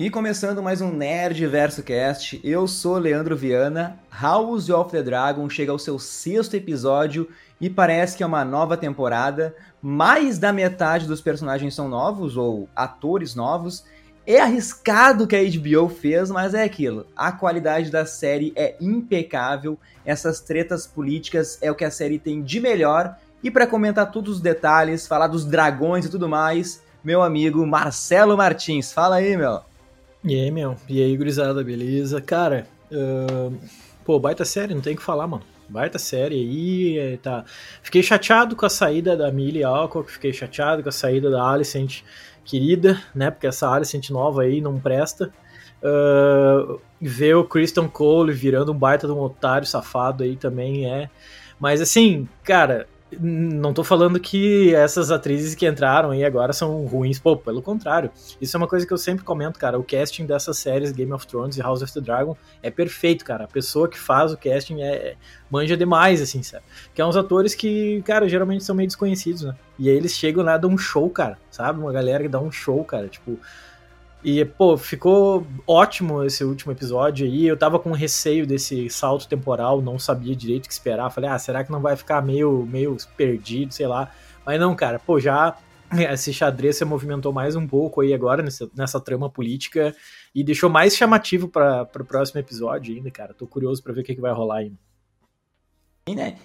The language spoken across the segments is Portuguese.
E começando mais um Nerd Verso Cast, eu sou Leandro Viana. House of the Dragon chega ao seu sexto episódio e parece que é uma nova temporada. Mais da metade dos personagens são novos ou atores novos. É arriscado que a HBO fez, mas é aquilo. A qualidade da série é impecável. Essas tretas políticas é o que a série tem de melhor. E para comentar todos os detalhes, falar dos dragões e tudo mais, meu amigo Marcelo Martins. Fala aí, meu. E aí, meu? E aí, gurizada, beleza? Cara, uh, pô, baita série, não tem o que falar, mano. Baita série aí, é, tá. Fiquei chateado com a saída da Millie Alcock, fiquei chateado com a saída da Alicent querida, né? Porque essa Alicent nova aí não presta. Uh, ver o Christian Cole virando um baita de um otário safado aí também é. Mas assim, cara, não tô falando que essas atrizes que entraram aí agora são ruins, pô, pelo contrário. Isso é uma coisa que eu sempre comento, cara. O casting dessas séries Game of Thrones e House of the Dragon é perfeito, cara. A pessoa que faz o casting é manja demais, assim, sabe? Que é uns atores que, cara, geralmente são meio desconhecidos, né? E aí eles chegam lá, dão um show, cara, sabe? Uma galera que dá um show, cara, tipo, e, pô, ficou ótimo esse último episódio aí. Eu tava com receio desse salto temporal, não sabia direito o que esperar. Falei, ah, será que não vai ficar meio, meio perdido, sei lá. Mas não, cara, pô, já esse xadrez se movimentou mais um pouco aí agora nessa, nessa trama política e deixou mais chamativo para o próximo episódio ainda, cara. Tô curioso para ver o que, que vai rolar aí. E, né,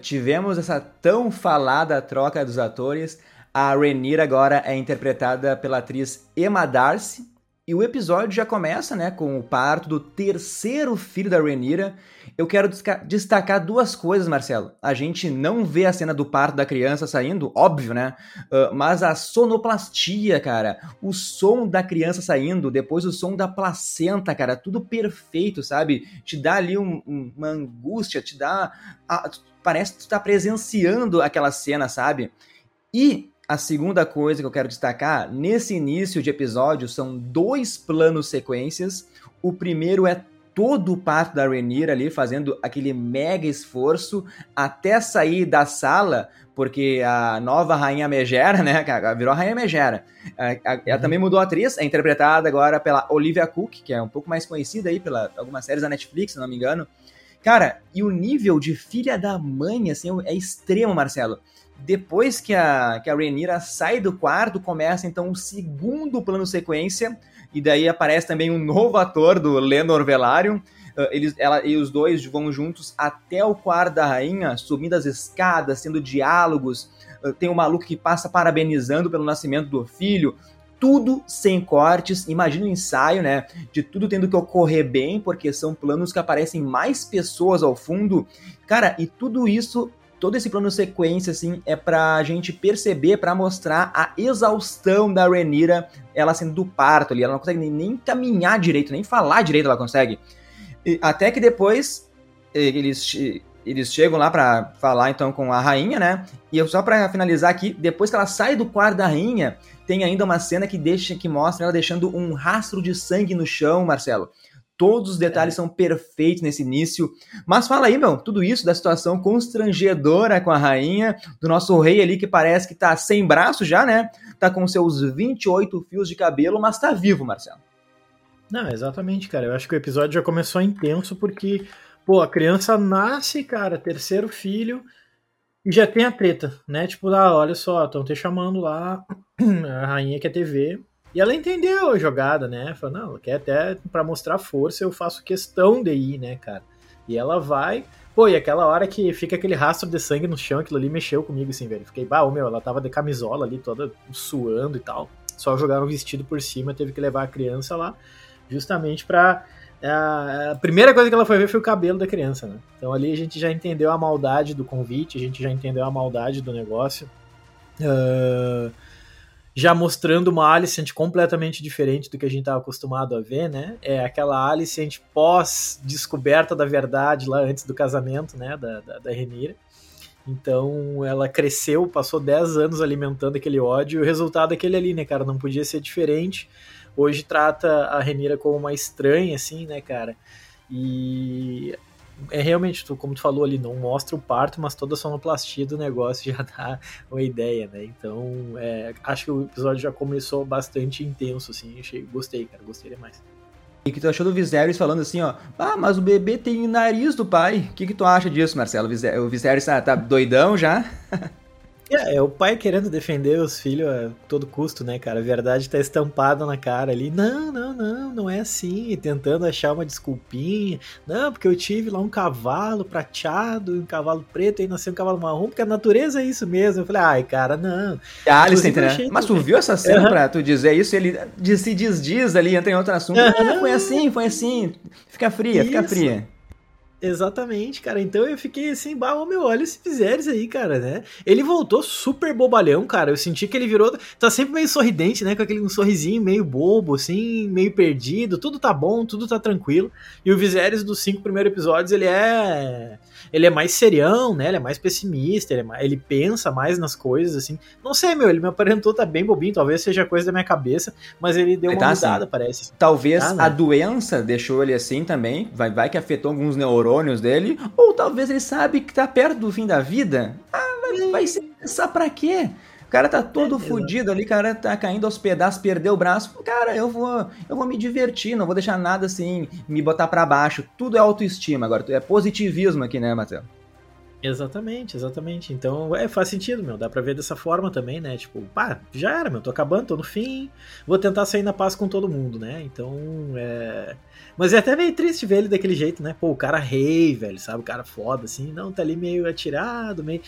tivemos essa tão falada troca dos atores. A Rhaenyra agora é interpretada pela atriz Emma Darcy. E o episódio já começa, né, com o parto do terceiro filho da Rhaenyra. Eu quero destacar duas coisas, Marcelo. A gente não vê a cena do parto da criança saindo, óbvio, né? Uh, mas a sonoplastia, cara, o som da criança saindo, depois o som da placenta, cara, tudo perfeito, sabe? Te dá ali um, uma angústia, te dá. A, parece que tu tá presenciando aquela cena, sabe? E a segunda coisa que eu quero destacar, nesse início de episódio, são dois planos sequências. O primeiro é todo o parto da Rhaenyra ali, fazendo aquele mega esforço até sair da sala, porque a nova Rainha Megera, né, virou a Rainha Megera. Ela uhum. também mudou a atriz, é interpretada agora pela Olivia Cook, que é um pouco mais conhecida aí pela algumas séries da Netflix, se não me engano. Cara, e o nível de filha da mãe, assim, é extremo, Marcelo. Depois que a, que a Rhaenyra sai do quarto, começa então o segundo plano sequência, e daí aparece também um novo ator do Lenor Velaryon. Uh, eles, ela e os dois vão juntos até o quarto da rainha, subindo as escadas, tendo diálogos. Uh, tem um maluco que passa parabenizando pelo nascimento do filho. Tudo sem cortes. Imagina o ensaio, né? De tudo tendo que ocorrer bem, porque são planos que aparecem mais pessoas ao fundo. Cara, e tudo isso todo esse plano sequência, assim, é pra gente perceber, para mostrar a exaustão da Renira, ela sendo do parto ali. Ela não consegue nem, caminhar direito, nem falar direito ela consegue. E, até que depois eles, eles chegam lá para falar então com a rainha, né? E só para finalizar aqui, depois que ela sai do quarto da rainha, tem ainda uma cena que deixa que mostra ela deixando um rastro de sangue no chão, Marcelo. Todos os detalhes é. são perfeitos nesse início. Mas fala aí, meu, tudo isso da situação constrangedora com a rainha, do nosso rei ali que parece que tá sem braço já, né? Tá com seus 28 fios de cabelo, mas tá vivo, Marcelo. Não, exatamente, cara. Eu acho que o episódio já começou intenso porque, pô, a criança nasce, cara, terceiro filho, e já tem a treta, né? Tipo, ah, olha só, estão te chamando lá, a rainha quer TV, e ela entendeu a jogada, né? Falou, não, quer até para mostrar força, eu faço questão de ir, né, cara? E ela vai. Pô, e aquela hora que fica aquele rastro de sangue no chão, aquilo ali mexeu comigo, assim, velho. Fiquei, bah, meu, ela tava de camisola ali, toda suando e tal. Só jogaram o vestido por cima, teve que levar a criança lá, justamente pra. A primeira coisa que ela foi ver foi o cabelo da criança, né? Então ali a gente já entendeu a maldade do convite, a gente já entendeu a maldade do negócio. Uh, já mostrando uma Alicent completamente diferente do que a gente estava acostumado a ver, né? É aquela Alicent pós-descoberta da verdade lá antes do casamento, né, da, da, da Renira. Então ela cresceu, passou 10 anos alimentando aquele ódio, e o resultado é aquele ali, né, cara? Não podia ser diferente. Hoje trata a Renira como uma estranha, assim, né, cara? E é realmente, tu, como tu falou ali, não mostra o parto, mas toda a sonoplastia do negócio já dá uma ideia, né? Então, é, acho que o episódio já começou bastante intenso, assim, achei, gostei, cara, gostei demais. E que tu achou do Viserys falando assim, ó, ah, mas o bebê tem nariz do pai. O que, que tu acha disso, Marcelo? O Viserys tá, tá doidão já? É, é o pai querendo defender os filhos a todo custo, né, cara? A verdade tá estampada na cara ali. Não, não, não, não é assim. tentando achar uma desculpinha. Não, porque eu tive lá um cavalo prateado um cavalo preto e nasceu um cavalo marrom, porque a natureza é isso mesmo. Eu falei, ai, cara, não. A Alice, né? Mas tu viu essa cena uhum. pra tu dizer isso? Ele se desdiz ali, entra em outro assunto. Uhum. Ah, foi assim, foi assim. Fica fria, isso. fica fria. Exatamente, cara. Então eu fiquei assim, bah, meu, olha esse Viserys aí, cara, né? Ele voltou super bobalhão, cara. Eu senti que ele virou. Tá sempre meio sorridente, né? Com aquele um sorrisinho meio bobo, assim, meio perdido. Tudo tá bom, tudo tá tranquilo. E o Viserys dos cinco primeiros episódios, ele é ele é mais serião, né? Ele é mais pessimista, ele, é mais, ele pensa mais nas coisas, assim. Não sei, meu, ele me aparentou tá bem bobinho, talvez seja coisa da minha cabeça, mas ele deu uma tá mudada, assim. parece. Talvez ah, a doença deixou ele assim também, vai, vai que afetou alguns neurônios dele, ou talvez ele sabe que tá perto do fim da vida. Ah, vai, vai ser pensar pra quê? O cara tá todo é, fudido ali, o cara tá caindo aos pedaços, perdeu o braço. Cara, eu vou, eu vou me divertir, não vou deixar nada assim me botar para baixo. Tudo é autoestima agora, é positivismo aqui, né, Matheus? Exatamente, exatamente. Então, é, faz sentido, meu. Dá pra ver dessa forma também, né? Tipo, pá, já era, meu. Tô acabando, tô no fim. Vou tentar sair na paz com todo mundo, né? Então, é. Mas é até meio triste ver ele daquele jeito, né? Pô, o cara rei, velho, sabe? O cara foda, assim. Não, tá ali meio atirado, meio.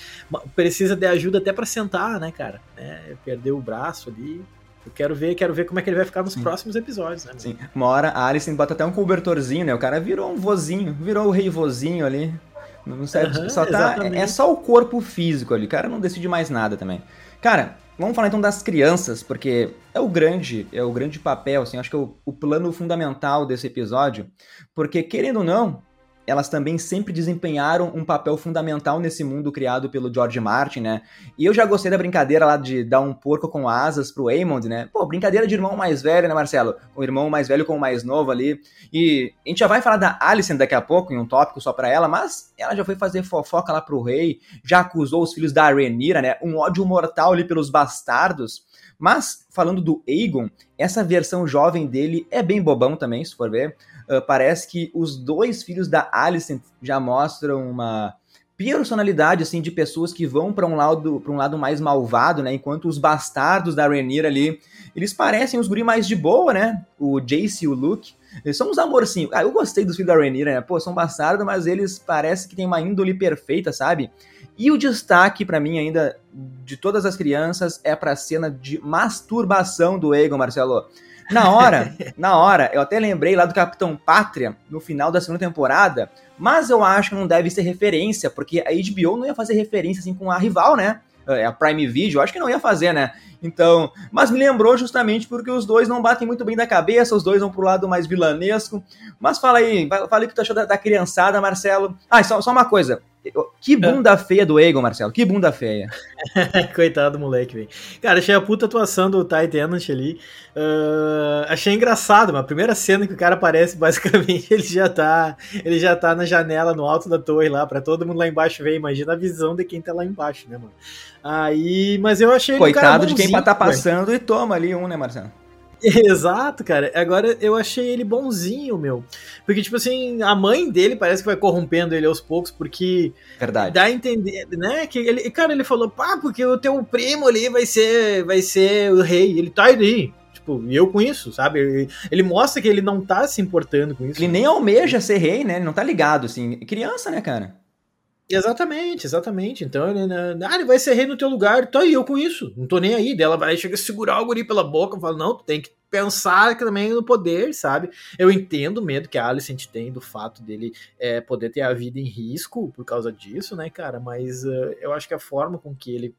Precisa de ajuda até para sentar, né, cara? É, perdeu o braço ali. Eu quero ver, quero ver como é que ele vai ficar nos Sim. próximos episódios, né? Sim. Uma hora a Alice bota até um cobertorzinho, né? O cara virou um vozinho, virou o rei vozinho ali. Não serve, uhum, só tá, é só o corpo físico ali. O cara não decide mais nada também. Cara, vamos falar então das crianças, porque é o grande, é o grande papel, assim, acho que é o, o plano fundamental desse episódio, porque querendo ou não, elas também sempre desempenharam um papel fundamental nesse mundo criado pelo George Martin, né? E eu já gostei da brincadeira lá de dar um porco com asas pro Aemond, né? Pô, brincadeira de irmão mais velho, né, Marcelo? O irmão mais velho com o mais novo ali. E a gente já vai falar da Alicent daqui a pouco, em um tópico só pra ela, mas ela já foi fazer fofoca lá pro rei, já acusou os filhos da Rhaenyra, né? Um ódio mortal ali pelos bastardos. Mas, falando do Aegon, essa versão jovem dele é bem bobão também, se for ver. Uh, parece que os dois filhos da Alicent já mostram uma personalidade assim de pessoas que vão para um lado para um lado mais malvado, né? Enquanto os bastardos da Rhaenyra ali, eles parecem os guri mais de boa, né? O Jace e o Luke, eles são uns amorcinhos. Ah, eu gostei dos filhos da Rhaenyra, né? Pô, são bastardos, mas eles parecem que têm uma índole perfeita, sabe? E o destaque para mim ainda de todas as crianças é para a cena de masturbação do Aegon, Marcelo. Na hora, na hora, eu até lembrei lá do Capitão Pátria, no final da segunda temporada, mas eu acho que não deve ser referência, porque a HBO não ia fazer referência assim com a rival, né? É, a Prime Video, acho que não ia fazer, né? Então, mas me lembrou justamente porque os dois não batem muito bem da cabeça, os dois vão pro lado mais vilanesco. Mas fala aí, fala aí o que tu achou da, da criançada, Marcelo. Ah, só, só uma coisa. Que bunda feia do Egon, Marcelo. Que bunda feia. Coitado do moleque, velho. Cara, achei a puta atuação do Ty Tennant ali. Uh, achei engraçado, mas a primeira cena que o cara aparece, basicamente, ele já tá. Ele já tá na janela, no alto da torre lá, pra todo mundo lá embaixo ver. Imagina a visão de quem tá lá embaixo, né, mano? Aí, mas eu achei Coitado de quem tá passando e toma ali um, né, Marcelo? Exato, cara. Agora eu achei ele bonzinho, meu. Porque, tipo assim, a mãe dele parece que vai corrompendo ele aos poucos, porque. Verdade. Dá a entender, né? Que ele, cara, ele falou, pá, porque o teu primo ali vai ser, vai ser o rei. Ele tá aí. Tipo, e eu com isso, sabe? Ele, ele, mostra que ele não tá se importando com isso. Ele nem almeja ser rei, né? Ele não tá ligado, assim. Criança, né, cara? Exatamente, exatamente. Então ele, né, ah, ele vai ser rei no teu lugar, tá aí eu com isso, não tô nem aí. Dela vai chegar a segurar o guri pela boca, eu falo, não, tu tem que pensar também no poder, sabe? Eu entendo o medo que a Alicent tem do fato dele é, poder ter a vida em risco por causa disso, né, cara? Mas uh, eu acho que a forma com que ele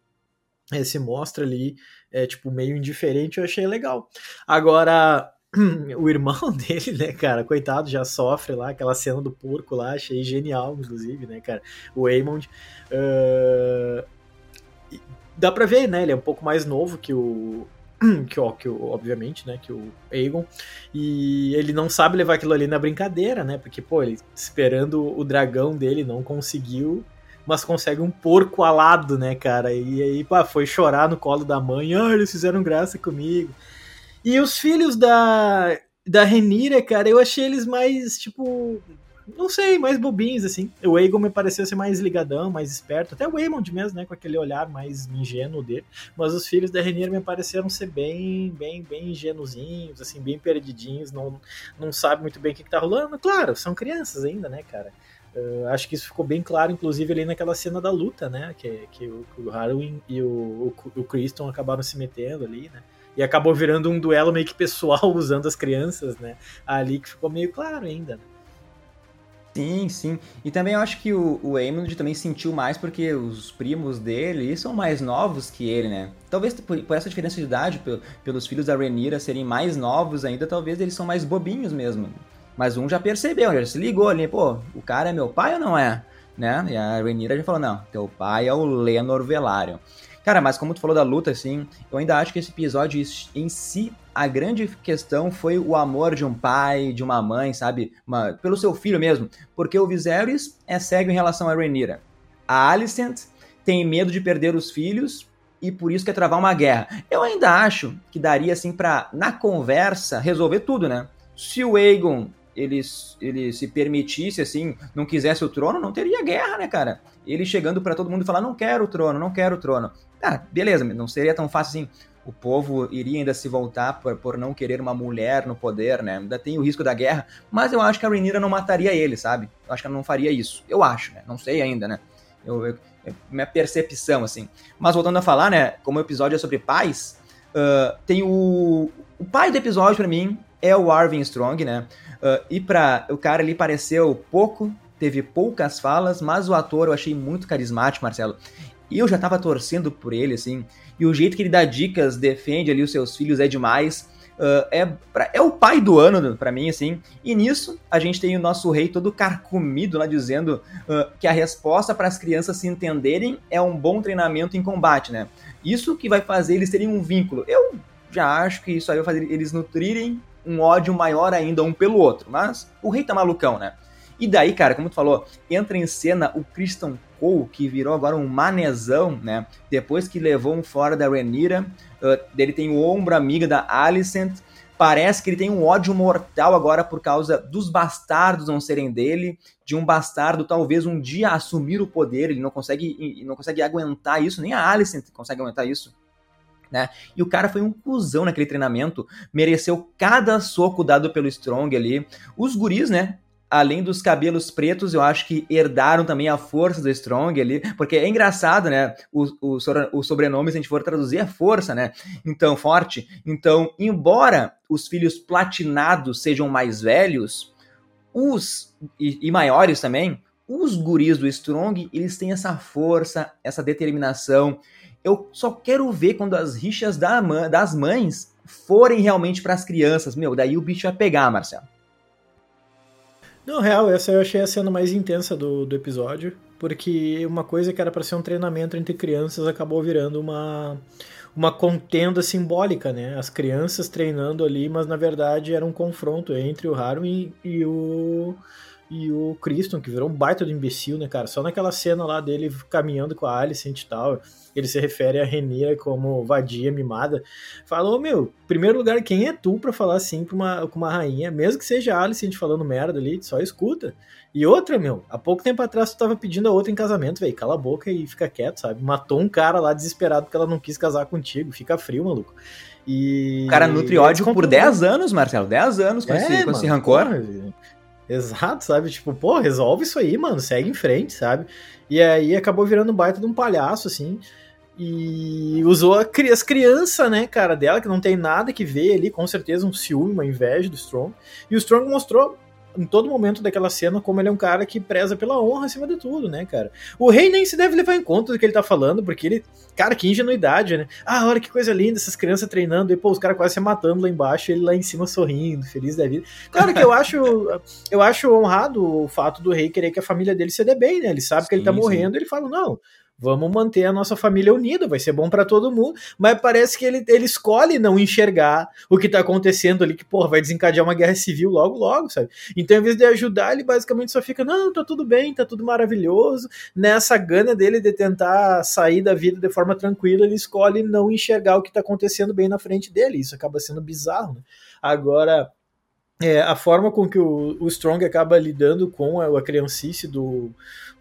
é, se mostra ali, é, tipo, meio indiferente, eu achei legal. Agora, o irmão dele, né, cara, coitado, já sofre lá, aquela cena do porco lá, achei genial, inclusive, né, cara, o Aemond. Uh, dá pra ver, né, ele é um pouco mais novo que o, que, ó, que obviamente, né, que o Aegon, e ele não sabe levar aquilo ali na brincadeira, né, porque, pô, ele esperando o dragão dele não conseguiu, mas consegue um porco alado, né, cara, e aí, pá, foi chorar no colo da mãe, ah, eles fizeram graça comigo. E os filhos da, da Renira, cara, eu achei eles mais, tipo, não sei, mais bobinhos, assim. O Aegon me pareceu ser mais ligadão, mais esperto. Até o Aemond mesmo, né? Com aquele olhar mais ingênuo dele. Mas os filhos da Rhaenyra me pareceram ser bem, bem, bem ingenuzinhos, assim, bem perdidinhos. Não, não sabe muito bem o que, que tá rolando. Claro, são crianças ainda, né, cara? Uh, acho que isso ficou bem claro, inclusive, ali naquela cena da luta, né? Que, que o, o Harwin e o, o, o Criston acabaram se metendo ali, né? E acabou virando um duelo meio que pessoal usando as crianças, né? Ali que ficou meio claro ainda, né? Sim, sim. E também eu acho que o, o também sentiu mais porque os primos dele são mais novos que ele, né? Talvez por, por essa diferença de idade, pelos filhos da Renira serem mais novos ainda, talvez eles são mais bobinhos mesmo. Mas um já percebeu, já se ligou ali, pô, o cara é meu pai ou não é? Né? E a Renira já falou, não, teu pai é o Lenor Velaryon. Cara, mas como tu falou da luta, assim, eu ainda acho que esse episódio em si, a grande questão foi o amor de um pai, de uma mãe, sabe? Uma, pelo seu filho mesmo. Porque o Viserys é cego em relação a Rhaenyra. A Alicent tem medo de perder os filhos e por isso quer travar uma guerra. Eu ainda acho que daria, assim, pra, na conversa, resolver tudo, né? Se o Aegon ele, ele se permitisse, assim, não quisesse o trono, não teria guerra, né, cara? Ele chegando para todo mundo e falar, não quero o trono, não quero o trono. Ah, beleza, não seria tão fácil assim. O povo iria ainda se voltar por, por não querer uma mulher no poder, né? Ainda tem o risco da guerra, mas eu acho que a Rhaenyra não mataria ele, sabe? Eu acho que ela não faria isso. Eu acho, né? Não sei ainda, né? Eu, eu, é minha percepção, assim. Mas voltando a falar, né? Como o episódio é sobre pais, uh, tem o... O pai do episódio, para mim, é o Arvin Strong, né? Uh, e pra. O cara ali pareceu pouco, teve poucas falas, mas o ator eu achei muito carismático, Marcelo. E eu já tava torcendo por ele, assim. E o jeito que ele dá dicas, defende ali os seus filhos é demais. Uh, é, pra, é o pai do ano para mim, assim. E nisso, a gente tem o nosso rei todo carcomido lá dizendo uh, que a resposta para as crianças se entenderem é um bom treinamento em combate, né? Isso que vai fazer eles terem um vínculo. Eu já acho que isso aí vai fazer eles nutrirem um ódio maior ainda um pelo outro. Mas o rei tá malucão, né? E daí, cara, como tu falou, entra em cena o Christian Cole, que virou agora um manezão, né? Depois que levou um fora da Renira, uh, ele tem o ombro amiga da Alicent. Parece que ele tem um ódio mortal agora por causa dos bastardos não serem dele, de um bastardo talvez um dia assumir o poder, ele não consegue, não consegue aguentar isso, nem a Alicent consegue aguentar isso. Né? E o cara foi um cuzão naquele treinamento, mereceu cada soco dado pelo Strong ali. Os guris, né? Além dos cabelos pretos, eu acho que herdaram também a força do Strong ali, porque é engraçado, né? O, o, o sobrenome, se a gente for traduzir, é força, né? Então, forte. Então, embora os filhos platinados sejam mais velhos, os e, e maiores também, os guris do Strong, eles têm essa força, essa determinação eu só quero ver quando as rixas da, das mães forem realmente para as crianças. Meu, daí o bicho vai pegar, Marcelo. Não, real, essa eu achei a cena mais intensa do, do episódio, porque uma coisa que era para ser um treinamento entre crianças acabou virando uma, uma contenda simbólica, né? As crianças treinando ali, mas na verdade era um confronto entre o Harwin e o e o Criston, que virou um baita do imbecil, né, cara? Só naquela cena lá dele caminhando com a Alicent e tal, ele se refere a Renira como vadia mimada. Falou, meu, primeiro lugar, quem é tu para falar assim pra uma, com uma rainha? Mesmo que seja a Alicent falando merda ali, só escuta. E outra, meu, há pouco tempo atrás tu tava pedindo a outra em casamento, velho. Cala a boca e fica quieto, sabe? Matou um cara lá desesperado porque ela não quis casar contigo. Fica frio, maluco. E. O cara nutre ódio por 10 anos, Marcelo. 10 anos com, é, esse, com mano, esse rancor. Porra, Exato, sabe? Tipo, pô, resolve isso aí, mano, segue em frente, sabe? E aí acabou virando um baita de um palhaço, assim. E usou a, as crianças, né, cara, dela, que não tem nada que ver ali, com certeza um ciúme, uma inveja do Strong. E o Strong mostrou em todo momento daquela cena como ele é um cara que preza pela honra acima de tudo, né, cara? O rei nem se deve levar em conta do que ele tá falando, porque ele, cara, que ingenuidade, né? Ah, olha que coisa linda, essas crianças treinando, e pô, os caras quase se matando lá embaixo, ele lá em cima sorrindo, feliz da vida. Claro que eu acho, eu acho honrado o fato do rei querer que a família dele se dê bem, né? Ele sabe sim, que ele tá morrendo, sim. ele fala, não, vamos manter a nossa família unida, vai ser bom para todo mundo, mas parece que ele, ele escolhe não enxergar o que tá acontecendo ali, que, porra, vai desencadear uma guerra civil logo, logo, sabe? Então, em vez de ajudar, ele basicamente só fica, não, tá tudo bem, tá tudo maravilhoso, nessa gana dele de tentar sair da vida de forma tranquila, ele escolhe não enxergar o que tá acontecendo bem na frente dele, isso acaba sendo bizarro, né? Agora, é, a forma com que o, o, Strong acaba lidando com a, a criancice do,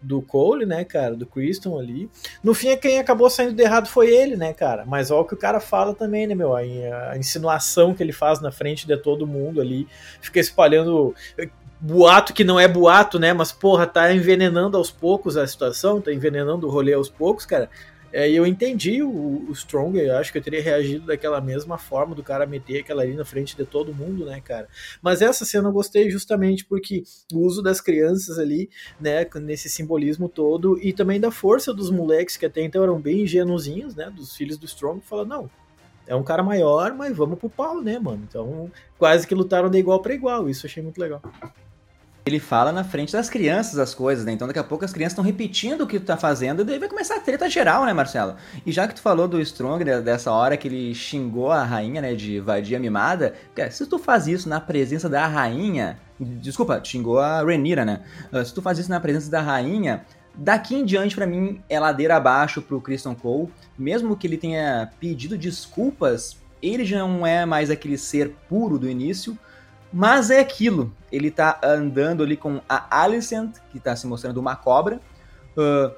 do Cole, né, cara, do Kristen ali. No fim, quem acabou saindo de errado foi ele, né, cara. Mas olha o que o cara fala também, né, meu? A, a insinuação que ele faz na frente de todo mundo ali, fica espalhando boato que não é boato, né? Mas, porra, tá envenenando aos poucos a situação, tá envenenando o rolê aos poucos, cara. É, eu entendi o, o Strong, eu acho que eu teria reagido daquela mesma forma do cara meter aquela ali na frente de todo mundo, né, cara? Mas essa cena eu gostei justamente porque o uso das crianças ali, né, nesse simbolismo todo, e também da força dos moleques que até então eram bem ingenuzinhos, né, dos filhos do Strong, fala não, é um cara maior, mas vamos pro pau, né, mano? Então, quase que lutaram de igual para igual, isso eu achei muito legal ele fala na frente das crianças as coisas, né? Então daqui a pouco as crianças estão repetindo o que tu tá fazendo e daí vai começar a treta geral, né, Marcelo? E já que tu falou do Strong, dessa hora que ele xingou a rainha, né, de vadia mimada, cara, se tu faz isso na presença da rainha, desculpa, xingou a Renira, né? Ah, se tu faz isso na presença da rainha, daqui em diante para mim é ladeira abaixo pro Christian Cole, mesmo que ele tenha pedido desculpas, ele já não é mais aquele ser puro do início, mas é aquilo. Ele tá andando ali com a Alicent, que tá se mostrando uma cobra. Uh,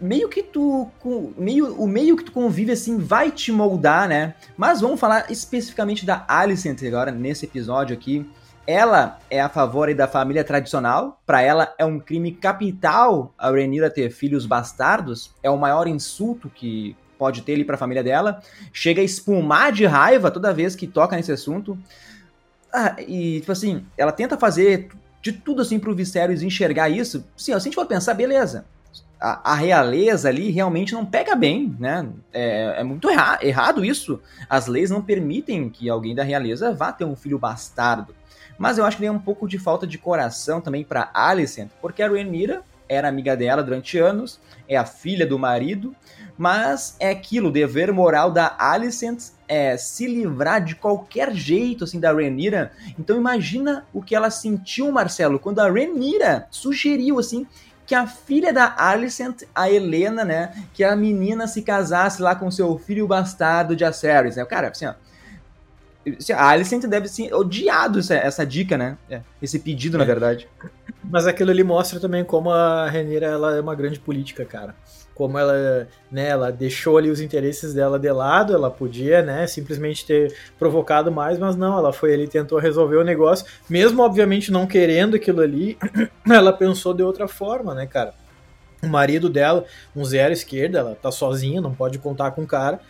meio que tu. Meio, o meio que tu convive assim vai te moldar, né? Mas vamos falar especificamente da Alicent agora, nesse episódio aqui. Ela é a favor da família tradicional. Para ela é um crime capital a Renira ter filhos bastardos. É o maior insulto que pode ter ali para a família dela. Chega a espumar de raiva toda vez que toca nesse assunto. Ah, e, tipo assim, ela tenta fazer de tudo assim pro Viserys enxergar isso. Sim, se a gente for pensar, beleza. A, a, realeza ali realmente não pega bem, né? É, é muito erra errado isso. As leis não permitem que alguém da realeza vá ter um filho bastardo. Mas eu acho que tem um pouco de falta de coração também para Alicent, porque a Rhaenyra era amiga dela durante anos, é a filha do marido, mas é aquilo, o dever moral da Alicent é se livrar de qualquer jeito assim da Renira. Então imagina o que ela sentiu, Marcelo, quando a Renira sugeriu assim que a filha da Alicent, a Helena, né, que a menina se casasse lá com seu filho bastardo de Acerys, né? Cara, assim, ó, a Alicent deve ser odiado essa, essa dica, né? É, esse pedido, é. na verdade. Mas aquilo ali mostra também como a Renira ela é uma grande política, cara como ela, né, ela deixou ali os interesses dela de lado, ela podia, né, simplesmente ter provocado mais, mas não, ela foi ali tentou resolver o negócio, mesmo obviamente não querendo aquilo ali, ela pensou de outra forma, né, cara? O marido dela, um zero esquerda, ela tá sozinha, não pode contar com o cara.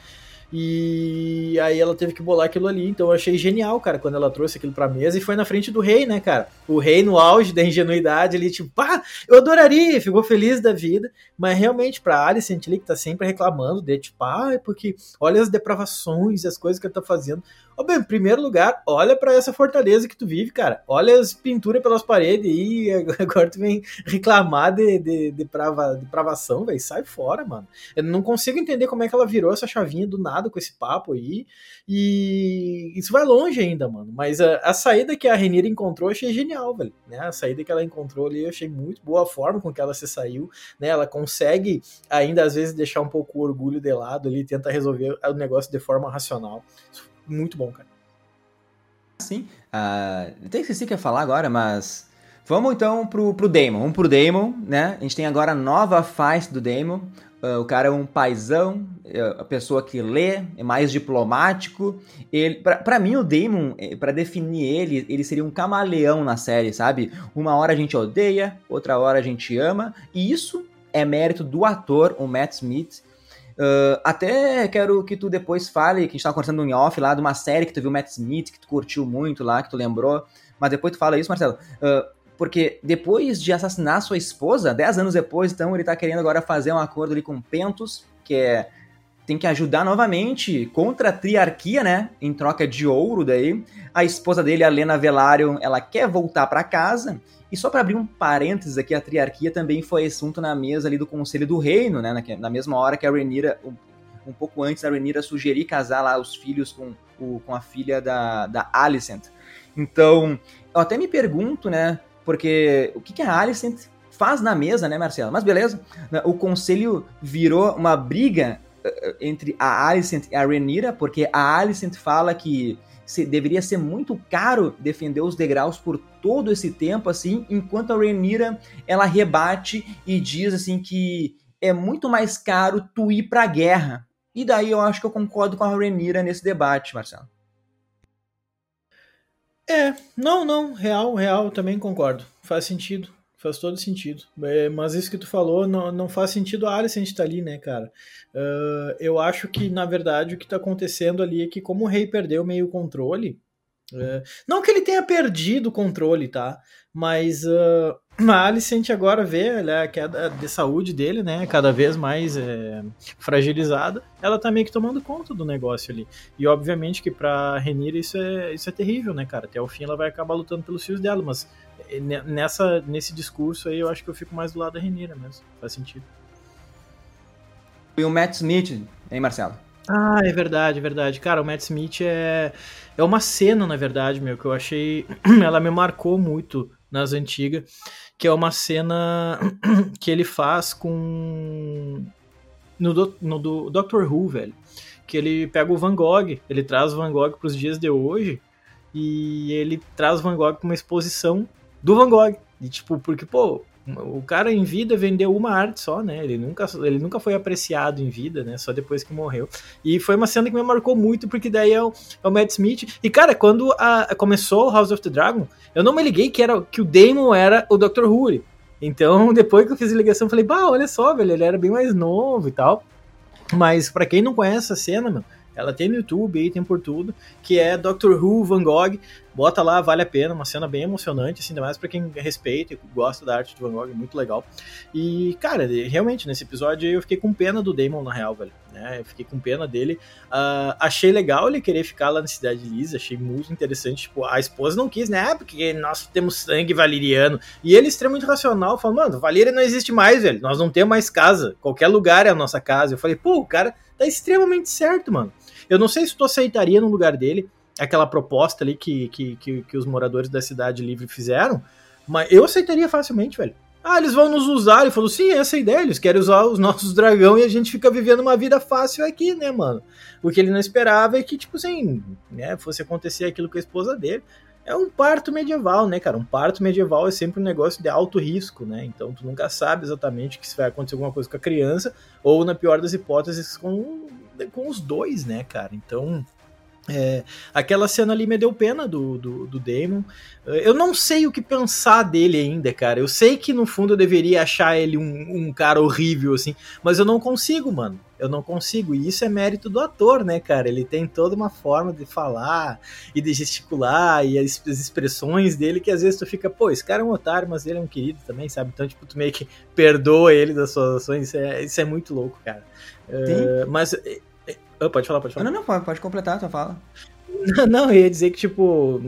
E aí ela teve que bolar aquilo ali. Então eu achei genial, cara, quando ela trouxe aquilo pra mesa e foi na frente do rei, né, cara? O rei no auge da ingenuidade ali, tipo, pá, eu adoraria, ficou feliz da vida. Mas realmente, pra Alicent ali, que tá sempre reclamando de, tipo, ah, é porque olha as depravações, as coisas que ela tá fazendo. Ó, bem, em primeiro lugar, olha para essa fortaleza que tu vive, cara. Olha as pinturas pelas paredes e agora tu vem reclamar de, de, de, prava, de pravação, velho. Sai fora, mano. Eu não consigo entender como é que ela virou essa chavinha do nada com esse papo aí. E isso vai longe ainda, mano. Mas a, a saída que a Renira encontrou eu achei genial, velho. Né? A saída que ela encontrou ali eu achei muito boa a forma com que ela se saiu. Né? Ela consegue ainda às vezes deixar um pouco o orgulho de lado ali, tenta resolver o negócio de forma racional muito bom, cara. Sim. Uh, até esqueci que ia falar agora, mas. Vamos então pro, pro Damon. Vamos pro Damon, né? A gente tem agora a nova face do Damon. Uh, o cara é um paizão, é a pessoa que lê, é mais diplomático. Ele, para mim, o Damon, é, para definir ele, ele seria um camaleão na série, sabe? Uma hora a gente odeia, outra hora a gente ama. E isso é mérito do ator, o Matt Smith, Uh, até quero que tu depois fale, que a gente tava conversando em off lá, de uma série que tu viu Matt Smith, que tu curtiu muito lá, que tu lembrou. Mas depois tu fala isso, Marcelo. Uh, porque depois de assassinar sua esposa, 10 anos depois, então ele tá querendo agora fazer um acordo ali com Pentos, que é tem que ajudar novamente contra a triarquia, né? Em troca de ouro daí. A esposa dele, a Lena Velaryon, ela quer voltar para casa. E só para abrir um parênteses aqui, a triarquia também foi assunto na mesa ali do Conselho do Reino, né? Na, mesma hora que a Rhaenyra, um, pouco antes, a Rhaenyra sugerir casar lá os filhos com, o, com a filha da, da Alicent. Então, eu até me pergunto, né? Porque o que, que a Alicent faz na mesa, né, Marcelo? Mas beleza, o conselho virou uma briga entre a Alicent e a Rhaenyra, porque a Alicent fala que se, deveria ser muito caro defender os degraus por todo esse tempo, assim, enquanto a Rhaenyra, ela rebate e diz, assim, que é muito mais caro tu ir pra guerra. E daí eu acho que eu concordo com a Rhaenyra nesse debate, Marcelo. É, não, não, real, real, também concordo. Faz sentido, faz todo sentido. É, mas isso que tu falou não, não faz sentido a Alicent estar tá ali, né, cara? Uh, eu acho que, na verdade, o que tá acontecendo ali é que, como o rei perdeu meio controle, uh, não que ele tenha perdido o controle, tá? Mas uh, a Alicent agora vê né, a queda de saúde dele, né? Cada vez mais é, fragilizada. Ela tá meio que tomando conta do negócio ali. E obviamente que pra Renira isso é, isso é terrível, né, cara? Até o fim ela vai acabar lutando pelos filhos dela, mas é, nessa, nesse discurso aí eu acho que eu fico mais do lado da Renira mesmo. Faz sentido. E o Matt Smith, hein, Marcelo? Ah, é verdade, é verdade. Cara, o Matt Smith é, é uma cena, na verdade, meu, que eu achei. Ela me marcou muito nas antigas que é uma cena que ele faz com. No, do, no do Doctor Who, velho. Que ele pega o Van Gogh, ele traz o Van Gogh para os dias de hoje e ele traz o Van Gogh para uma exposição do Van Gogh. E, tipo, porque, pô, o cara em vida vendeu uma arte só, né? Ele nunca, ele nunca foi apreciado em vida, né? Só depois que morreu. E foi uma cena que me marcou muito, porque daí é o, é o Matt Smith. E, cara, quando a, começou House of the Dragon, eu não me liguei que, era, que o Damon era o Dr. Who. Então, depois que eu fiz a ligação, falei, bah, olha só, velho, ele era bem mais novo e tal. Mas, para quem não conhece a cena, mano, ela tem no YouTube aí, tem por tudo, que é Doctor Who Van Gogh. Bota lá, vale a pena, uma cena bem emocionante, assim, ainda mais pra quem respeita e gosta da arte de Van Gogh, muito legal. E, cara, realmente, nesse episódio eu fiquei com pena do Damon, na real, velho. Né? Eu fiquei com pena dele. Uh, achei legal ele querer ficar lá na Cidade Lisa, achei muito interessante. Tipo, a esposa não quis, né? Porque nós temos sangue valeriano. E ele, extremamente racional, falando, mano, Valéria não existe mais, velho. Nós não temos mais casa. Qualquer lugar é a nossa casa. Eu falei, pô, o cara tá extremamente certo, mano. Eu não sei se tu aceitaria no lugar dele aquela proposta ali que, que, que, que os moradores da Cidade Livre fizeram, mas eu aceitaria facilmente, velho. Ah, eles vão nos usar. Ele falou, sim, essa é a ideia. Eles querem usar os nossos dragão e a gente fica vivendo uma vida fácil aqui, né, mano? O que ele não esperava é que, tipo assim, né, fosse acontecer aquilo com a esposa dele. É um parto medieval, né, cara? Um parto medieval é sempre um negócio de alto risco, né? Então tu nunca sabe exatamente que se vai acontecer alguma coisa com a criança, ou na pior das hipóteses, com com os dois, né, cara? Então, é, aquela cena ali me deu pena do, do, do, Damon. Eu não sei o que pensar dele ainda, cara. Eu sei que no fundo eu deveria achar ele um, um, cara horrível, assim, mas eu não consigo, mano. Eu não consigo. E isso é mérito do ator, né, cara? Ele tem toda uma forma de falar e de gesticular e as, as expressões dele que às vezes tu fica, pô, esse cara é um otário, mas ele é um querido também, sabe? Então, tipo, tu meio que perdoa ele das suas ações. Isso é, isso é muito louco, cara. Uh, mas Oh, pode falar, pode falar. Não, não, pode, pode completar a tua fala. Não, eu ia dizer que, tipo,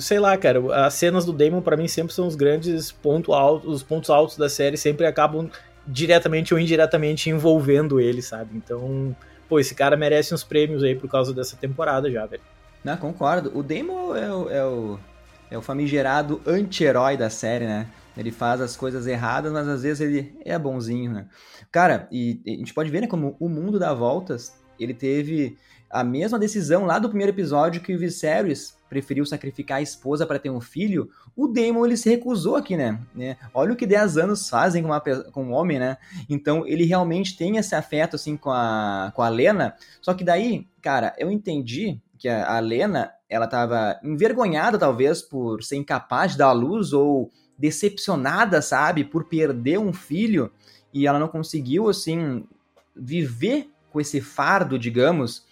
sei lá, cara, as cenas do Damon para mim sempre são os grandes pontos altos, os pontos altos da série sempre acabam diretamente ou indiretamente envolvendo ele, sabe? Então, pô, esse cara merece uns prêmios aí por causa dessa temporada já, velho. Não, concordo. O Damon é o, é o, é o famigerado anti-herói da série, né? Ele faz as coisas erradas, mas às vezes ele é bonzinho, né? Cara, e, e a gente pode ver, né, como o mundo dá voltas ele teve a mesma decisão lá do primeiro episódio que o Viserys preferiu sacrificar a esposa para ter um filho, o Daemon ele se recusou aqui, né? né? Olha o que 10 anos fazem com, uma, com um homem, né? Então ele realmente tem esse afeto assim com a, com a Lena, só que daí, cara, eu entendi que a, a Lena, ela tava envergonhada talvez por ser incapaz de dar a luz ou decepcionada, sabe, por perder um filho e ela não conseguiu assim viver com esse fardo, digamos.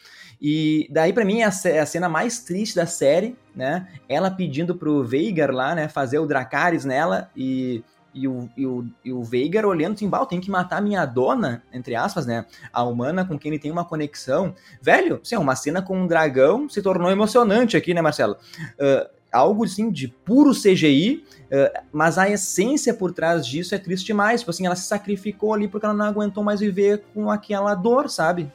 E daí para mim é, a cena mais triste da série, né? Ela pedindo pro Veigar lá, né, fazer o Dracarys nela e e o, e o, e o Veigar olhando assim, tem que matar minha dona, entre aspas, né? A humana com quem ele tem uma conexão. Velho, assim, uma cena com um dragão se tornou emocionante aqui, né, Marcelo? Uh, algo assim de puro CGI, uh, mas a essência por trás disso é triste demais. Tipo assim, ela se sacrificou ali porque ela não aguentou mais viver com aquela dor, sabe?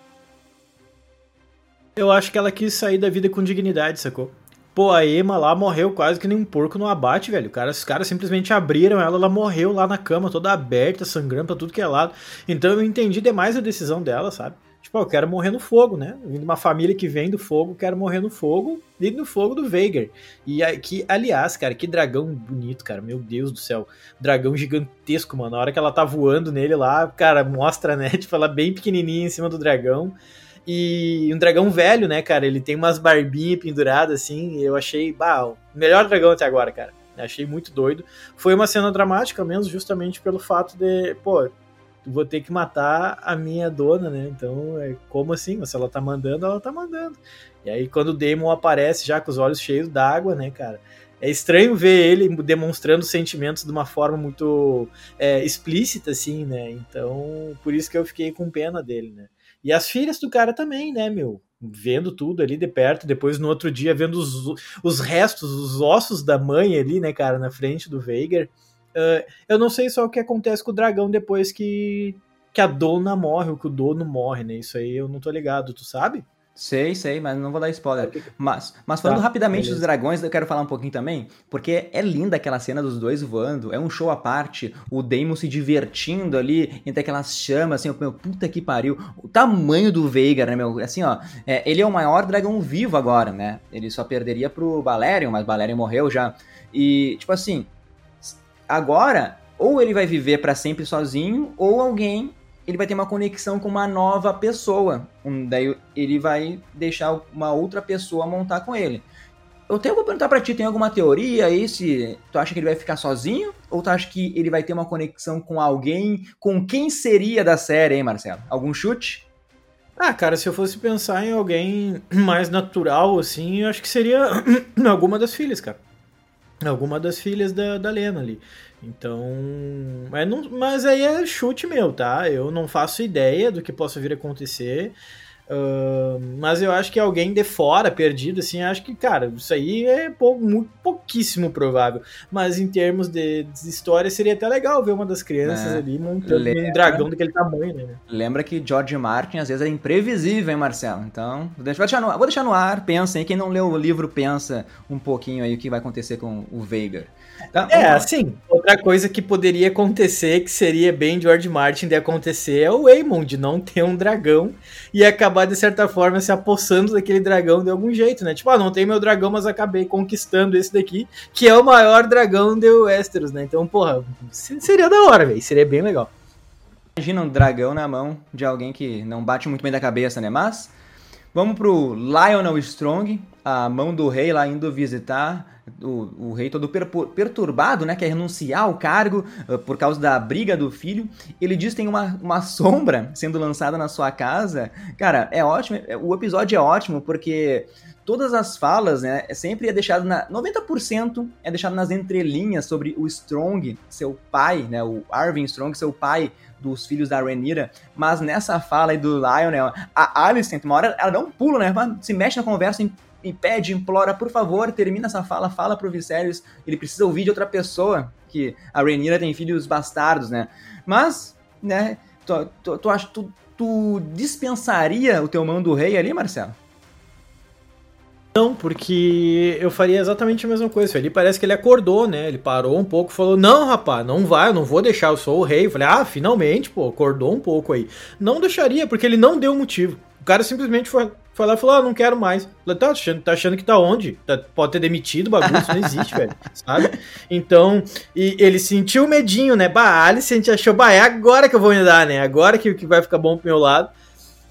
Eu acho que ela quis sair da vida com dignidade, sacou? Pô, a Emma lá morreu quase que nem um porco no abate, velho. Cara, os caras simplesmente abriram ela, ela morreu lá na cama, toda aberta, sangrando pra tudo que é lado. Então eu entendi demais a decisão dela, sabe? Tipo, eu quero morrer no fogo, né? Vindo de uma família que vem do fogo, quero morrer no fogo e no fogo do Veigar. E que, aliás, cara, que dragão bonito, cara. Meu Deus do céu. Dragão gigantesco, mano. Na hora que ela tá voando nele lá, cara, mostra, né? Tipo, ela bem pequenininha em cima do dragão. E um dragão velho, né, cara? Ele tem umas barbinhas penduradas assim. eu achei, bah, o melhor dragão até agora, cara. Achei muito doido. Foi uma cena dramática mesmo, justamente pelo fato de, pô, vou ter que matar a minha dona, né? Então, é como assim? Se ela tá mandando, ela tá mandando. E aí, quando o Demon aparece já com os olhos cheios d'água, né, cara? É estranho ver ele demonstrando sentimentos de uma forma muito é, explícita, assim, né? Então, por isso que eu fiquei com pena dele, né? E as filhas do cara também, né, meu? Vendo tudo ali de perto, depois no outro dia vendo os, os restos, os ossos da mãe ali, né, cara, na frente do Veigar. Uh, eu não sei só o que acontece com o dragão depois que, que a dona morre, ou que o dono morre, né? Isso aí eu não tô ligado, tu sabe? Sei, sei, mas não vou dar spoiler. Mas, mas falando tá, rapidamente beleza. dos dragões, eu quero falar um pouquinho também, porque é linda aquela cena dos dois voando, é um show à parte, o Daemon se divertindo ali entre aquelas chamas, assim, meu, puta que pariu. O tamanho do Veigar, né, meu? Assim, ó, é, ele é o maior dragão vivo agora, né? Ele só perderia pro Balerion, mas Balerion morreu já. E, tipo assim, agora, ou ele vai viver para sempre sozinho, ou alguém ele vai ter uma conexão com uma nova pessoa. Um, daí ele vai deixar uma outra pessoa montar com ele. Eu tenho que perguntar pra ti, tem alguma teoria aí se tu acha que ele vai ficar sozinho? Ou tu acha que ele vai ter uma conexão com alguém? Com quem seria da série, hein, Marcelo? Algum chute? Ah, cara, se eu fosse pensar em alguém mais natural, assim, eu acho que seria alguma das filhas, cara. Alguma das filhas da, da Lena ali. Então, mas, não, mas aí é chute meu, tá? Eu não faço ideia do que possa vir a acontecer. Uh, mas eu acho que alguém de fora, perdido, assim, acho que, cara, isso aí é pou, muito, pouquíssimo provável. Mas em termos de, de, história, seria até legal ver uma das crianças é. ali montando lembra, um dragão daquele tamanho, né? Lembra que George Martin às vezes é imprevisível, hein, Marcelo? Então, vou deixar, no, vou deixar no ar, pensa aí. Quem não leu o livro, pensa um pouquinho aí o que vai acontecer com o Veigar. Tá, é, assim, outra coisa que poderia acontecer, que seria bem George Martin de acontecer, é o Aemon, de não ter um dragão e acabar, de certa forma, se apossando daquele dragão de algum jeito, né? Tipo, ah, não tem meu dragão, mas acabei conquistando esse daqui, que é o maior dragão de Westeros, né? Então, porra, seria da hora, velho, seria bem legal. Imagina um dragão na mão de alguém que não bate muito bem da cabeça, né? Mas, vamos pro Lionel Strong, a mão do rei lá indo visitar o, o rei todo per, perturbado, né, quer renunciar ao cargo uh, por causa da briga do filho. Ele diz que tem uma, uma sombra sendo lançada na sua casa. Cara, é ótimo, é, o episódio é ótimo porque todas as falas, né, é sempre é deixado na 90% é deixado nas entrelinhas sobre o Strong, seu pai, né, o Arvin Strong, seu pai dos filhos da Rhaenyra, mas nessa fala aí do Lionel, a Alicent, uma hora ela dá um pulo, né, se mexe na conversa e pede, implora, por favor, termina essa fala, fala pro Viserys, ele precisa ouvir de outra pessoa, que a Rhaenyra tem filhos bastardos, né? Mas, né, tu, tu, tu, tu, tu dispensaria o teu mão do rei ali, Marcelo? Não, porque eu faria exatamente a mesma coisa. Ele parece que ele acordou, né? Ele parou um pouco, falou: Não, rapaz, não vai, eu não vou deixar, eu sou o rei. Eu falei: Ah, finalmente, pô, acordou um pouco aí. Não deixaria, porque ele não deu motivo. O cara simplesmente foi, foi lá e falou: Ah, não quero mais. Falei, tá, achando, tá achando que tá onde? Tá, pode ter demitido o bagulho, isso não existe, velho. Sabe? Então, e ele sentiu medinho, né? Bah, a Alice achou, bah, é agora que eu vou me dar, né? Agora que, que vai ficar bom pro meu lado.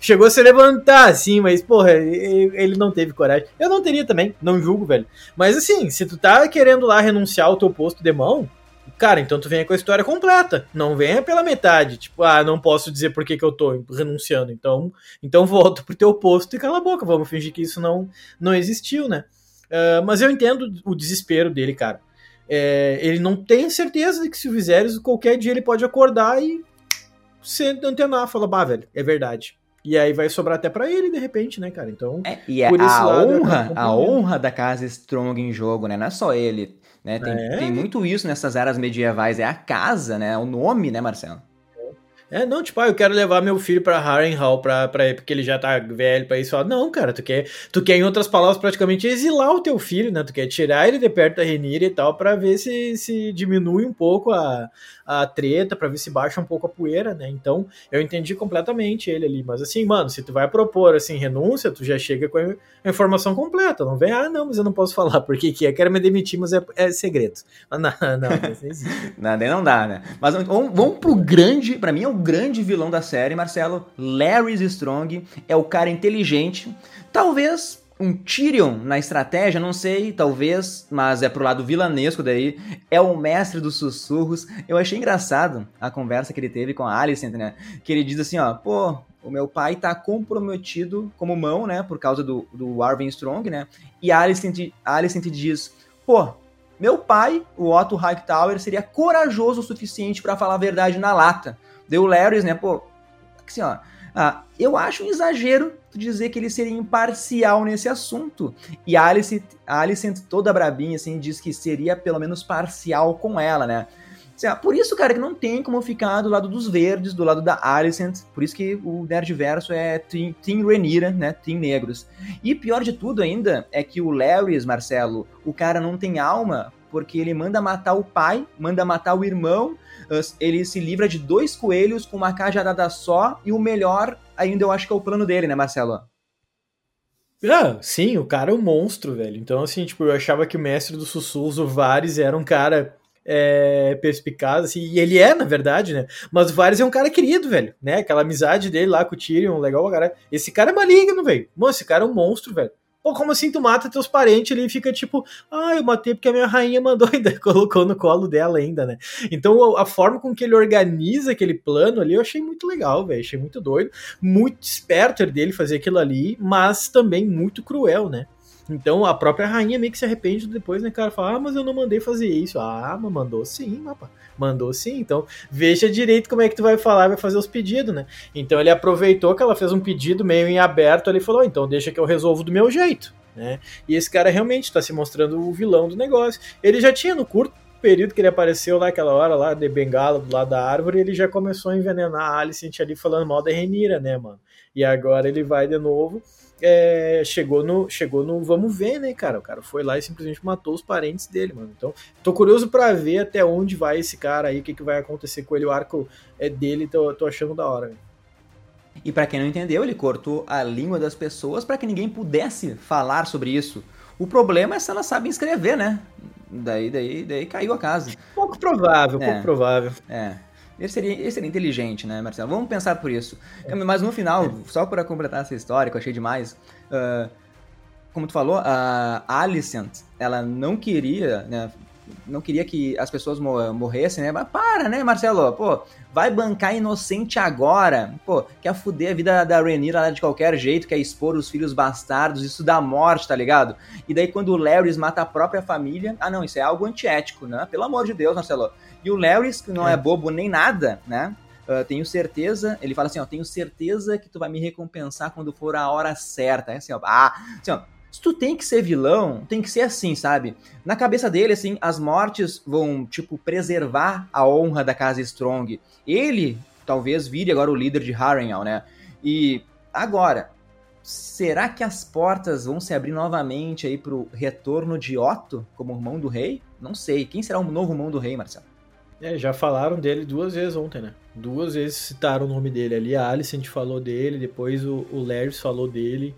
Chegou a se levantar, assim, mas, porra, ele não teve coragem. Eu não teria também, não julgo, velho. Mas assim, se tu tá querendo lá renunciar ao teu posto de mão, Cara, então tu venha com a história completa. Não venha pela metade. Tipo, ah, não posso dizer por que, que eu tô renunciando. Então, então volta pro teu posto e cala a boca. Vamos fingir que isso não, não existiu, né? Uh, mas eu entendo o desespero dele, cara. é, ele não tem certeza de que se Viserys qualquer dia ele pode acordar e se antenar, falar, bah, velho, é verdade. E aí vai sobrar até para ele, de repente, né, cara? Então. É, e é a honra, a honra da casa Strong em jogo, né? Não é só ele. Né? Tem, é. tem muito isso nessas eras medievais. É a casa, né? O nome, né, Marcelo? É, não, tipo, ah, eu quero levar meu filho pra Harrenhal pra, pra, porque ele já tá velho pra isso. Não, cara, tu quer, tu quer, em outras palavras, praticamente exilar o teu filho, né? Tu quer tirar ele de perto da Renira e tal, pra ver se, se diminui um pouco a, a treta, pra ver se baixa um pouco a poeira, né? Então, eu entendi completamente ele ali. Mas assim, mano, se tu vai propor, assim, renúncia, tu já chega com a informação completa. Não vem, ah, não, mas eu não posso falar porque que é, quero me demitir, mas é, é segredo. Não, não, não, não existe. não, não dá, né? Mas vamos, vamos pro grande, pra mim é o grande vilão da série, Marcelo. Larry Strong é o cara inteligente. Talvez um Tyrion na estratégia, não sei, talvez, mas é pro lado vilanesco daí. É o mestre dos sussurros. Eu achei engraçado a conversa que ele teve com a Alicent, né? Que ele diz assim, ó, pô, o meu pai tá comprometido como mão, né? Por causa do, do Arwen Strong, né? E a Alicent, a Alicent diz, pô, meu pai, o Otto Hightower, seria corajoso o suficiente para falar a verdade na lata. Deu Larry, né? Pô, assim, ó. Ah, eu acho um exagero dizer que ele seria imparcial nesse assunto. E a Alicent, a Alicent toda brabinha, assim, diz que seria pelo menos parcial com ela, né? Assim, por isso, cara, que não tem como ficar do lado dos verdes, do lado da Alicent. Por isso que o Nerdverso é Team, team Renira, né? Team Negros. E pior de tudo ainda é que o Larry, Marcelo, o cara não tem alma porque ele manda matar o pai, manda matar o irmão, ele se livra de dois coelhos com uma cajadada só, e o melhor ainda eu acho que é o plano dele, né, Marcelo? Ah, sim, o cara é um monstro, velho. Então, assim, tipo, eu achava que o mestre dos sussurros, o Vares, era um cara é, perspicaz, assim, e ele é, na verdade, né? Mas o Varys é um cara querido, velho, né? Aquela amizade dele lá com o Tyrion, legal, cara. Esse cara é maligno, velho. Mano, esse cara é um monstro, velho. Pô, como assim tu mata teus parentes? Ele fica tipo, ah, eu matei porque a minha rainha mandou, ainda colocou no colo dela ainda, né? Então a forma com que ele organiza aquele plano ali, eu achei muito legal, velho. Achei muito doido. Muito esperto dele fazer aquilo ali, mas também muito cruel, né? Então a própria rainha meio que se arrepende depois, né, cara? Fala, ah, mas eu não mandei fazer isso. Ah, mas mandou sim, mapa. Mandou sim. Então veja direito como é que tu vai falar, vai fazer os pedidos, né? Então ele aproveitou que ela fez um pedido meio em aberto, ele falou, então deixa que eu resolvo do meu jeito, né? E esse cara realmente está se mostrando o vilão do negócio. Ele já tinha no curto período que ele apareceu lá, aquela hora lá, de bengala do lado da árvore, ele já começou a envenenar a Alicent ali falando mal da Renira, né, mano? E agora ele vai de novo é, chegou no chegou no vamos ver, né, cara? O cara foi lá e simplesmente matou os parentes dele, mano. Então, tô curioso para ver até onde vai esse cara aí, o que, que vai acontecer com ele. O arco é dele, tô, tô achando da hora. E para quem não entendeu, ele cortou a língua das pessoas para que ninguém pudesse falar sobre isso. O problema é se elas sabem escrever, né? Daí, daí, daí caiu a casa. Pouco provável, é, pouco provável. É. Ele seria, ele seria inteligente, né, Marcelo? Vamos pensar por isso. É. Mas no final, só para completar essa história, que eu achei demais, uh, como tu falou, a Alicent, ela não queria, né, não queria que as pessoas morressem, né? Mas para, né, Marcelo? Pô, vai bancar inocente agora. Pô, quer fuder a vida da Rhaenyra de qualquer jeito, quer expor os filhos bastardos, isso dá morte, tá ligado? E daí quando o Larry mata a própria família, ah não, isso é algo antiético, né? Pelo amor de Deus, Marcelo. E o Larry, que não é, é bobo nem nada, né? Uh, tenho certeza, ele fala assim, ó, tenho certeza que tu vai me recompensar quando for a hora certa. É assim, ó, ah, assim, ó, se tu tem que ser vilão, tem que ser assim, sabe? Na cabeça dele, assim, as mortes vão, tipo, preservar a honra da casa Strong. Ele, talvez, vire agora o líder de Harrenhal, né? E agora, será que as portas vão se abrir novamente aí pro retorno de Otto como irmão do rei? Não sei. Quem será o novo irmão do rei, Marcelo? É, já falaram dele duas vezes ontem, né? Duas vezes citaram o nome dele ali. A Alicent falou dele, depois o, o falou dele.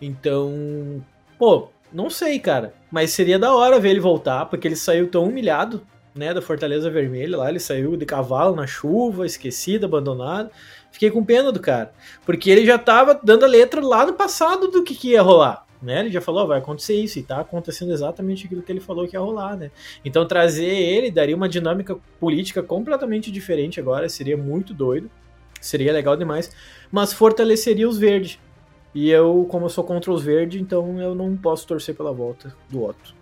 Então, pô, não sei, cara. Mas seria da hora ver ele voltar, porque ele saiu tão humilhado, né, da Fortaleza Vermelha lá. Ele saiu de cavalo na chuva, esquecido, abandonado. Fiquei com pena do cara. Porque ele já tava dando a letra lá no passado do que, que ia rolar né? Ele já falou, vai acontecer isso, e tá acontecendo exatamente aquilo que ele falou que ia rolar, né? Então trazer ele daria uma dinâmica política completamente diferente agora, seria muito doido, seria legal demais, mas fortaleceria os verdes. E eu, como eu sou contra os verdes, então eu não posso torcer pela volta do Otto.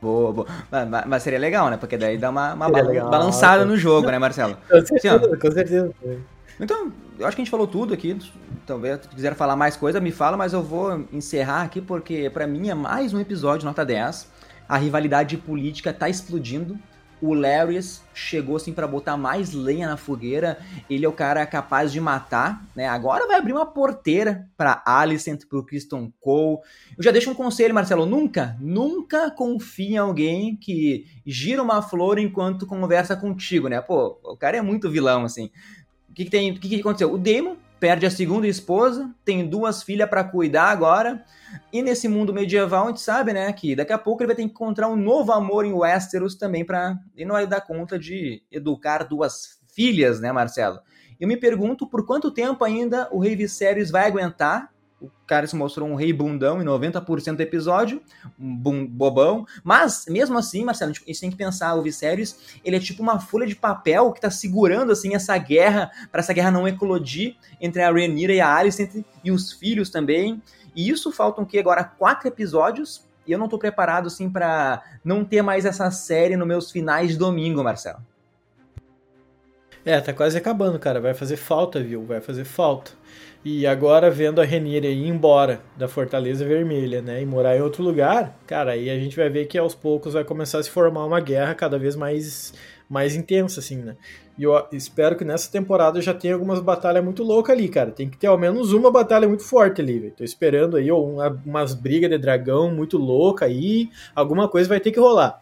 Boa, boa. Mas, mas, seria legal, né? Porque daí dá uma, uma balançada no jogo, né, Marcelo? Com certeza, assim, com certeza. Então, eu acho que a gente falou tudo aqui. Talvez se quiser falar mais coisa, me fala, mas eu vou encerrar aqui porque para mim é mais um episódio nota 10. A rivalidade política tá explodindo o Larrys chegou assim para botar mais lenha na fogueira. Ele é o cara capaz de matar, né? Agora vai abrir uma porteira para Alicent, pro Kristen Cole. Eu já deixo um conselho, Marcelo, nunca, nunca confie em alguém que gira uma flor enquanto conversa contigo, né? Pô, o cara é muito vilão assim. O que, que tem? O que, que aconteceu? O Damon perde a segunda esposa, tem duas filhas para cuidar agora. E nesse mundo medieval, a gente sabe, né, que daqui a pouco ele vai ter que encontrar um novo amor em Westeros também para ele não vai dar conta de educar duas filhas, né, Marcelo? Eu me pergunto por quanto tempo ainda o Rei Viserys vai aguentar o cara se mostrou um rei bundão em 90% do episódio, um bum, bobão. Mas, mesmo assim, Marcelo, a gente tem que pensar, o Viserys, ele é tipo uma folha de papel que tá segurando, assim, essa guerra, para essa guerra não eclodir entre a Rhaenyra e a Alicent e os filhos também. E isso faltam que agora quatro episódios, e eu não tô preparado, assim, para não ter mais essa série nos meus finais de domingo, Marcelo. É, tá quase acabando, cara. Vai fazer falta, viu? Vai fazer falta. E agora vendo a Renira ir embora da Fortaleza Vermelha, né, e morar em outro lugar, cara, aí a gente vai ver que aos poucos vai começar a se formar uma guerra cada vez mais mais intensa, assim, né? E eu espero que nessa temporada já tenha algumas batalhas muito loucas ali, cara. Tem que ter ao menos uma batalha muito forte ali, velho. Tô esperando aí uma, umas brigas de dragão muito louca aí, alguma coisa vai ter que rolar.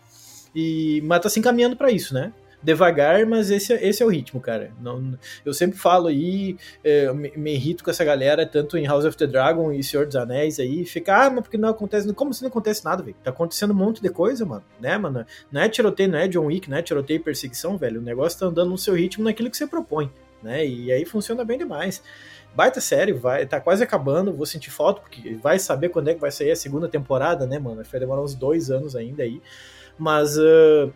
E mas tá se encaminhando para isso, né? Devagar, mas esse, esse é o ritmo, cara. Não, eu sempre falo aí, é, me, me, irrito com essa galera, tanto em House of the Dragon e Senhor dos Anéis aí, fica, ah, mas porque não acontece, como se não acontece nada, velho? Tá acontecendo um monte de coisa, mano, né, mano? Não é tiroteio, não é John Wick, não é tiroteio e perseguição, velho. O negócio tá andando no seu ritmo naquilo que você propõe, né? E aí funciona bem demais. Baita série, vai, tá quase acabando, vou sentir falta, porque vai saber quando é que vai sair a segunda temporada, né, mano? Vai demorar uns dois anos ainda aí. Mas. Uh,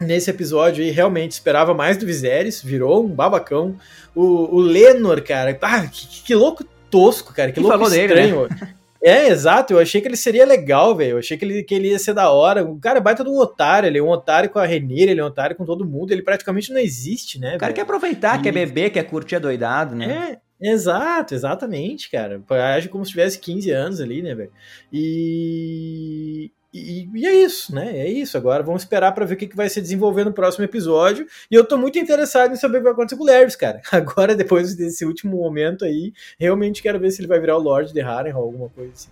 nesse episódio aí realmente esperava mais do Viserys, virou um babacão. O, o Lenor, cara, ah, que, que louco tosco, cara, que Quem louco estranho. Dele, né? É, exato, eu achei que ele seria legal, velho. Eu achei que ele, que ele ia ser da hora. O cara é baita de um otário, ele é um otário com a Renira, ele é um otário com todo mundo, ele praticamente não existe, né? O cara véio? quer aproveitar, e... quer beber, quer curtir a doidado, né? É, exato, exatamente, cara. Age como se tivesse 15 anos ali, né, velho? E e, e, é isso, né? É isso. Agora vamos esperar para ver o que, que vai se desenvolver no próximo episódio. E eu tô muito interessado em saber o que vai acontecer com o Levis, cara. Agora, depois desse último momento aí, realmente quero ver se ele vai virar o Lorde de Harrenhal ou alguma coisa assim.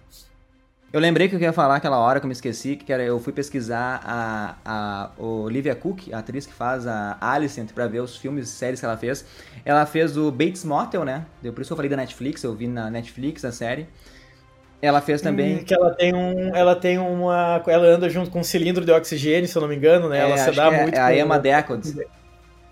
Eu lembrei que eu ia falar aquela hora que eu me esqueci, que era eu fui pesquisar a, a Olivia Cook, a atriz que faz a Alicent, para ver os filmes e séries que ela fez. Ela fez o Bates Motel, né? Por isso eu falei da Netflix, eu vi na Netflix a série. Ela fez também. Hum, que ela tem um. Ela tem uma. Ela anda junto com um cilindro de oxigênio, se eu não me engano, né? É, ela se dá é, muito. É a Emma Deckard.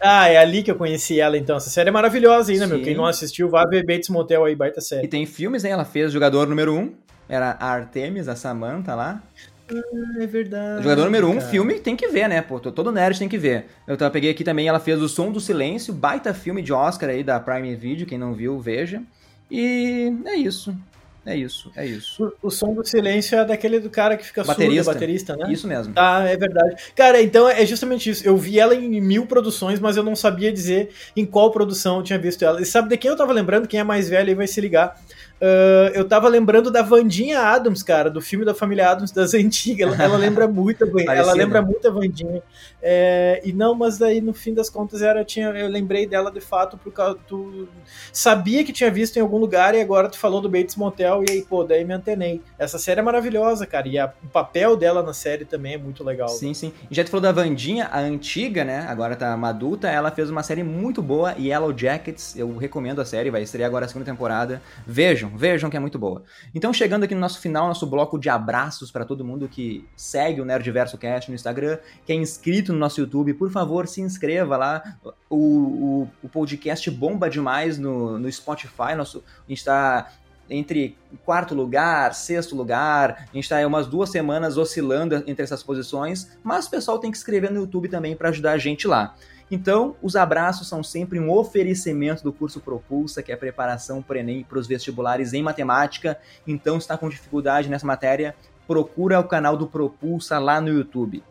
Ah, é ali que eu conheci ela, então. Essa série é maravilhosa ainda, Sim. meu. Quem não assistiu, vá ver Bates Motel aí, baita série. E tem filmes, né? Ela fez Jogador Número 1, um, era a Artemis, a Samantha lá. Ah, é verdade. Jogador número 1, um, filme tem que ver, né? Pô, todo nerd tem que ver. Eu peguei aqui também, ela fez O Som do Silêncio, baita filme de Oscar aí da Prime Video, quem não viu, veja. E é isso. É isso, é isso. O, o, som do silêncio é daquele do cara que fica baterista. surdo, baterista, né? Isso mesmo. Ah, é verdade. Cara, então é justamente isso. Eu vi ela em mil produções, mas eu não sabia dizer em qual produção eu tinha visto ela. E sabe de quem eu tava lembrando? Quem é mais velho aí vai se ligar. Uh, eu tava lembrando da Vandinha Adams, cara, do filme da família Adams das antigas. Ela, ela lembra muito a ela lembra muito a Vandinha. É, e não, mas daí no fim das contas era, tinha, eu lembrei dela de fato porque tu sabia que tinha visto em algum lugar e agora tu falou do Bates Motel e aí, pô, daí me antenei. Essa série é maravilhosa, cara, e a, o papel dela na série também é muito legal. Sim, sim. E já tu falou da Vandinha, a antiga, né? Agora tá uma adulta, ela fez uma série muito boa, Yellow Jackets. Eu recomendo a série, vai estrear agora a segunda temporada. Vejam, vejam que é muito boa. Então, chegando aqui no nosso final, nosso bloco de abraços para todo mundo que segue o Nerdverso Cast no Instagram, que é inscrito no nosso YouTube, por favor, se inscreva lá. O, o, o podcast bomba demais no, no Spotify. Nosso, a gente está entre quarto lugar, sexto lugar. A gente está umas duas semanas oscilando entre essas posições, mas o pessoal tem que escrever no YouTube também para ajudar a gente lá. Então, os abraços são sempre um oferecimento do curso Propulsa, que é a preparação para Enem para os vestibulares em matemática. Então, está com dificuldade nessa matéria, procura o canal do Propulsa lá no YouTube.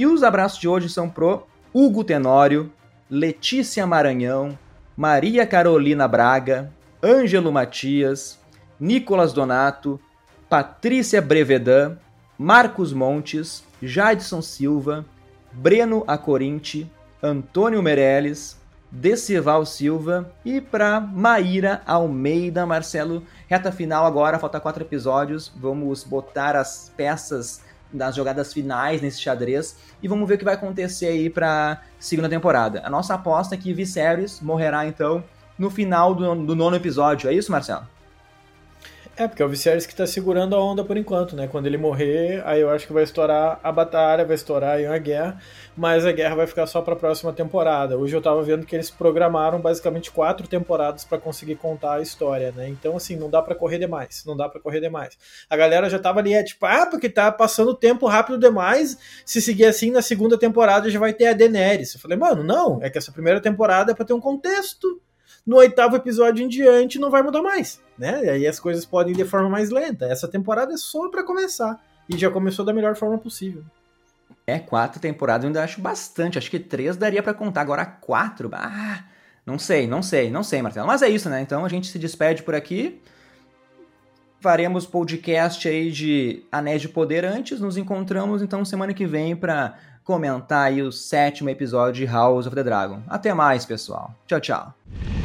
E os abraços de hoje são pro Hugo Tenório, Letícia Maranhão, Maria Carolina Braga, Ângelo Matias, Nicolas Donato, Patrícia Brevedan, Marcos Montes, Jadson Silva, Breno Acorinti, Antônio Meirelles, Decival Silva e para Maíra Almeida. Marcelo, reta final agora, falta quatro episódios. Vamos botar as peças das jogadas finais nesse xadrez e vamos ver o que vai acontecer aí para segunda temporada. A nossa aposta é que Viserys morrerá então no final do, do nono episódio. É isso, Marcelo? É, porque é o Viserys que tá segurando a onda por enquanto, né? Quando ele morrer, aí eu acho que vai estourar a batalha, vai estourar aí uma guerra, mas a guerra vai ficar só pra próxima temporada. Hoje eu tava vendo que eles programaram basicamente quatro temporadas para conseguir contar a história, né? Então, assim, não dá para correr demais, não dá para correr demais. A galera já tava ali, é tipo, ah, porque tá passando tempo rápido demais, se seguir assim, na segunda temporada já vai ter a Daenerys. Eu falei, mano, não, é que essa primeira temporada é pra ter um contexto, no oitavo episódio em diante não vai mudar mais, né? E aí as coisas podem ir de forma mais lenta. Essa temporada é só para começar e já começou da melhor forma possível. É, quatro temporadas eu ainda acho bastante. Acho que três daria para contar. Agora quatro, ah, não sei, não sei, não sei, Marcelo. Mas é isso, né? Então a gente se despede por aqui. Faremos podcast aí de Anéis de Poder antes. Nos encontramos então semana que vem para comentar aí o sétimo episódio de House of the Dragon. Até mais, pessoal. Tchau, tchau.